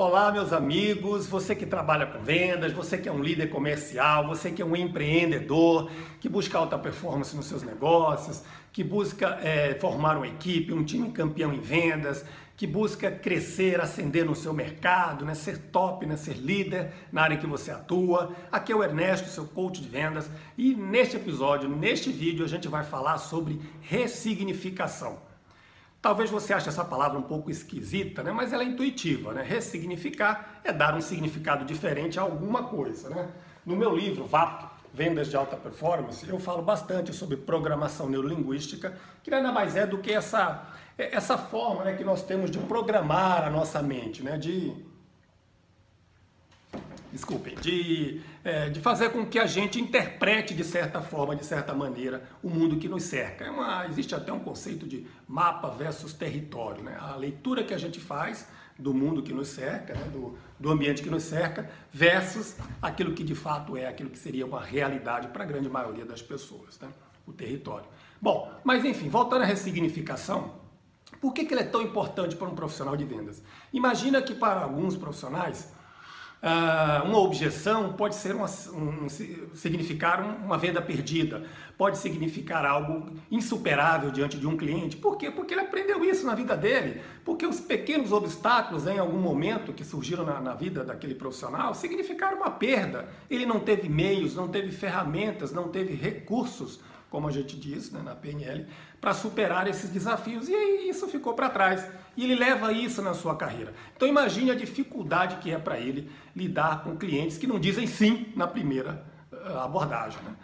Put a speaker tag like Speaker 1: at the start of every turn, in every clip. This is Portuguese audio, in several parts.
Speaker 1: Olá, meus amigos, você que trabalha com vendas, você que é um líder comercial, você que é um empreendedor, que busca alta performance nos seus negócios, que busca é, formar uma equipe, um time campeão em vendas, que busca crescer, ascender no seu mercado, né, ser top, né, ser líder na área em que você atua. Aqui é o Ernesto, seu coach de vendas, e neste episódio, neste vídeo, a gente vai falar sobre ressignificação. Talvez você ache essa palavra um pouco esquisita, né? mas ela é intuitiva. Né? Ressignificar é dar um significado diferente a alguma coisa. Né? No meu livro, VAP, Vendas de Alta Performance, eu falo bastante sobre programação neurolinguística, que nada mais é do que essa, essa forma né, que nós temos de programar a nossa mente, né? de desculpem, de, é, de fazer com que a gente interprete de certa forma, de certa maneira, o mundo que nos cerca. É uma, existe até um conceito de mapa versus território. Né? A leitura que a gente faz do mundo que nos cerca, né? do, do ambiente que nos cerca, versus aquilo que de fato é, aquilo que seria uma realidade para a grande maioria das pessoas, né? o território. Bom, mas enfim, voltando à ressignificação, por que, que ele é tão importante para um profissional de vendas? Imagina que para alguns profissionais Uh, uma objeção pode ser uma, um, significar uma venda perdida, pode significar algo insuperável diante de um cliente. Por quê? Porque ele aprendeu isso na vida dele. Porque os pequenos obstáculos em algum momento que surgiram na, na vida daquele profissional significaram uma perda. Ele não teve meios, não teve ferramentas, não teve recursos como a gente diz né, na PNL, para superar esses desafios. E aí isso ficou para trás. E ele leva isso na sua carreira. Então imagine a dificuldade que é para ele lidar com clientes que não dizem sim na primeira uh, abordagem. Né?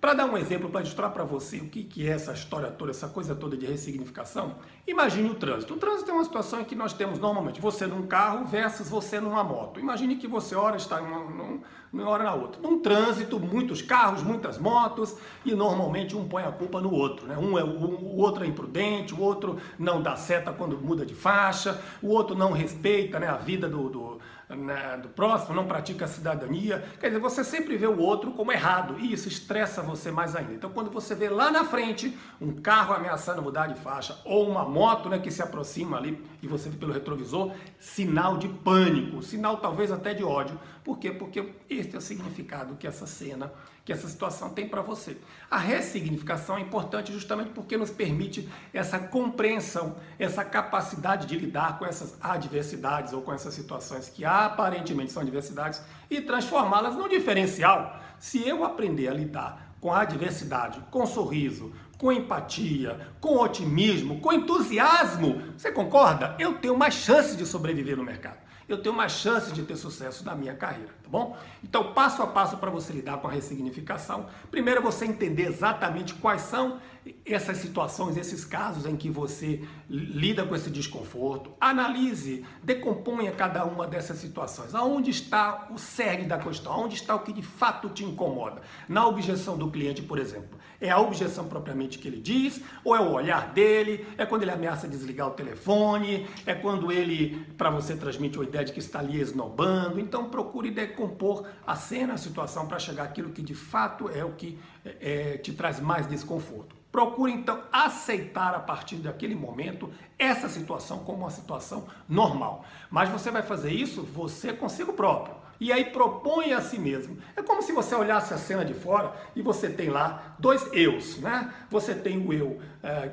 Speaker 1: Para dar um exemplo, para ilustrar para você o que, que é essa história toda, essa coisa toda de ressignificação, imagine o trânsito. O trânsito é uma situação em que nós temos normalmente você num carro versus você numa moto. Imagine que você ora está em uma, numa hora na outra. Num trânsito, muitos carros, muitas motos, e normalmente um põe a culpa no outro. Né? Um é, o outro é imprudente, o outro não dá seta quando muda de faixa, o outro não respeita né, a vida do, do né, do próximo, não pratica a cidadania. Quer dizer, você sempre vê o outro como errado e isso estressa você mais ainda. Então, quando você vê lá na frente um carro ameaçando mudar de faixa ou uma moto né, que se aproxima ali e você vê pelo retrovisor, sinal de pânico, sinal talvez até de ódio. Por quê? Porque este é o significado que essa cena, que essa situação tem para você. A ressignificação é importante justamente porque nos permite essa compreensão, essa capacidade de lidar com essas adversidades ou com essas situações que aparentemente são adversidades e transformá-las num diferencial. Se eu aprender a lidar com a adversidade, com sorriso, com empatia, com otimismo, com entusiasmo, você concorda? Eu tenho mais chance de sobreviver no mercado eu tenho mais chances de ter sucesso na minha carreira, tá bom? Então, passo a passo para você lidar com a ressignificação. Primeiro, você entender exatamente quais são essas situações, esses casos em que você lida com esse desconforto. Analise, decomponha cada uma dessas situações. Aonde está o cerne da questão? Aonde está o que de fato te incomoda? Na objeção do cliente, por exemplo. É a objeção propriamente que ele diz, ou é o olhar dele, é quando ele ameaça desligar o telefone, é quando ele, para você, transmite a de que está ali esnobando. Então procure decompor a cena, a situação, para chegar àquilo que de fato é o que é, é, te traz mais desconforto. Procure então aceitar a partir daquele momento essa situação como uma situação normal. Mas você vai fazer isso você consigo próprio e aí propõe a si mesmo. É como se você olhasse a cena de fora e você tem lá dois eus, né? Você tem o eu é,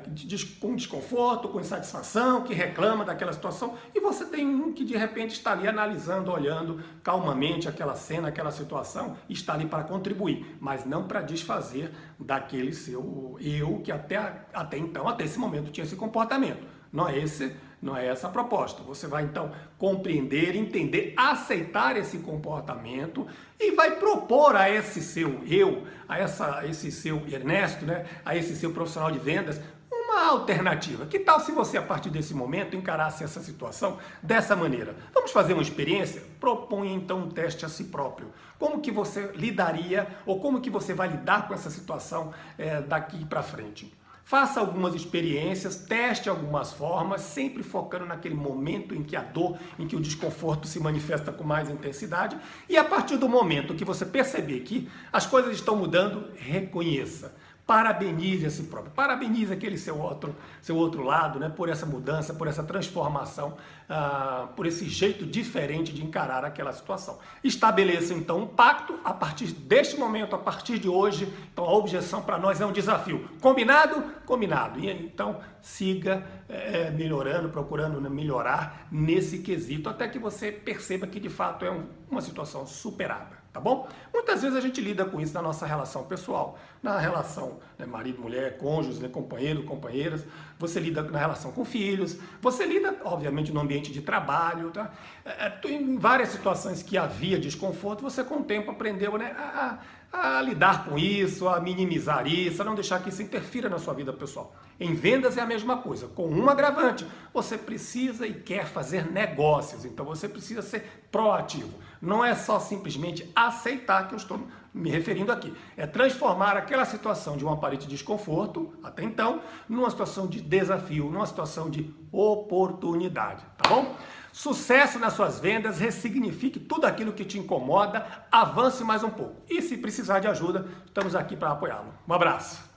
Speaker 1: com desconforto, com insatisfação, que reclama daquela situação, e você tem um que de repente está ali analisando, olhando calmamente aquela cena, aquela situação, e está ali para contribuir, mas não para desfazer daquele seu eu que até, até então, até esse momento, tinha esse comportamento. Não é esse não é essa a proposta. Você vai então compreender, entender, aceitar esse comportamento e vai propor a esse seu eu, a, essa, a esse seu Ernesto, né, a esse seu profissional de vendas, uma alternativa. Que tal se você, a partir desse momento, encarasse essa situação dessa maneira? Vamos fazer uma experiência? Proponha então um teste a si próprio. Como que você lidaria ou como que você vai lidar com essa situação é, daqui para frente? Faça algumas experiências, teste algumas formas, sempre focando naquele momento em que a dor, em que o desconforto se manifesta com mais intensidade. E a partir do momento que você perceber que as coisas estão mudando, reconheça. Parabenize a si próprio, parabenize aquele seu outro, seu outro lado, né, por essa mudança, por essa transformação, uh, por esse jeito diferente de encarar aquela situação. Estabeleça então um pacto a partir deste momento, a partir de hoje. Então a objeção para nós é um desafio. Combinado? Combinado. E então siga é, melhorando, procurando melhorar nesse quesito, até que você perceba que de fato é um, uma situação superada tá bom? Muitas vezes a gente lida com isso na nossa relação pessoal, na relação né, marido, mulher, cônjuges, né, companheiro, companheiras, você lida na relação com filhos, você lida, obviamente, no ambiente de trabalho, tá? É, é em várias situações que havia desconforto, você com o tempo aprendeu né, a, a lidar com isso, a minimizar isso, a não deixar que isso interfira na sua vida pessoal. Em vendas é a mesma coisa, com um agravante. Você precisa e quer fazer negócios, então você precisa ser proativo. Não é só simplesmente aceitar que eu estou me referindo aqui. É transformar aquela situação de um aparente desconforto, até então, numa situação de desafio, numa situação de oportunidade, tá bom? Sucesso nas suas vendas, ressignifique tudo aquilo que te incomoda, avance mais um pouco. E se precisar de ajuda, estamos aqui para apoiá-lo. Um abraço.